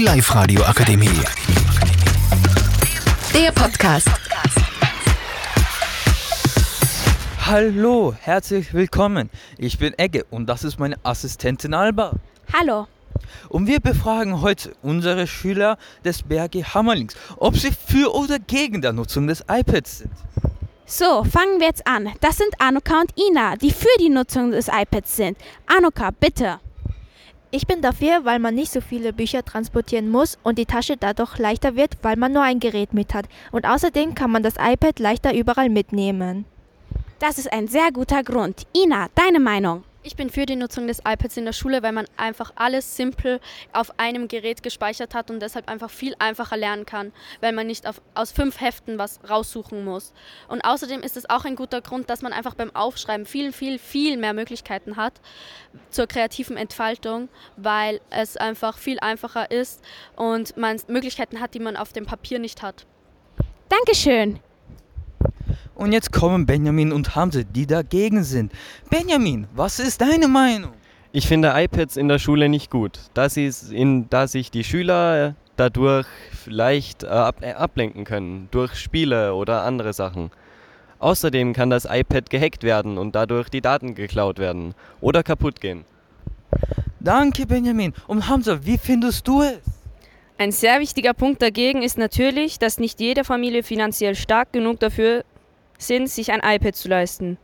Die Live-Radio Akademie. Der Podcast. Hallo, herzlich willkommen. Ich bin Egge und das ist meine Assistentin Alba. Hallo. Und wir befragen heute unsere Schüler des BRG Hammerlings, ob sie für oder gegen der Nutzung des iPads sind. So, fangen wir jetzt an. Das sind Anuka und Ina, die für die Nutzung des iPads sind. Anuka, bitte. Ich bin dafür, weil man nicht so viele Bücher transportieren muss und die Tasche dadurch leichter wird, weil man nur ein Gerät mit hat. Und außerdem kann man das iPad leichter überall mitnehmen. Das ist ein sehr guter Grund. Ina, deine Meinung? Ich bin für die Nutzung des iPads in der Schule, weil man einfach alles simpel auf einem Gerät gespeichert hat und deshalb einfach viel einfacher lernen kann, weil man nicht auf, aus fünf Heften was raussuchen muss. Und außerdem ist es auch ein guter Grund, dass man einfach beim Aufschreiben viel, viel, viel mehr Möglichkeiten hat zur kreativen Entfaltung, weil es einfach viel einfacher ist und man Möglichkeiten hat, die man auf dem Papier nicht hat. Dankeschön. Und jetzt kommen Benjamin und Hamze, die dagegen sind. Benjamin, was ist deine Meinung? Ich finde iPads in der Schule nicht gut, da, sie in, da sich die Schüler dadurch vielleicht äh, ab, äh, ablenken können, durch Spiele oder andere Sachen. Außerdem kann das iPad gehackt werden und dadurch die Daten geklaut werden oder kaputt gehen. Danke, Benjamin. Und Hamza, wie findest du es? Ein sehr wichtiger Punkt dagegen ist natürlich, dass nicht jede Familie finanziell stark genug dafür sind, sich ein iPad zu leisten.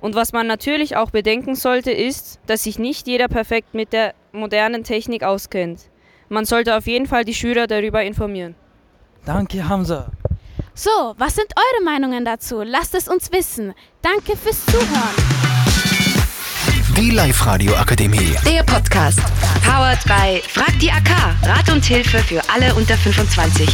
Und was man natürlich auch bedenken sollte, ist, dass sich nicht jeder perfekt mit der modernen Technik auskennt. Man sollte auf jeden Fall die Schüler darüber informieren. Danke, Hamza. So, was sind eure Meinungen dazu? Lasst es uns wissen. Danke fürs Zuhören. Die Live-Radio Akademie. Der Podcast. Powered by Frag die AK. Rat und Hilfe für alle unter 25.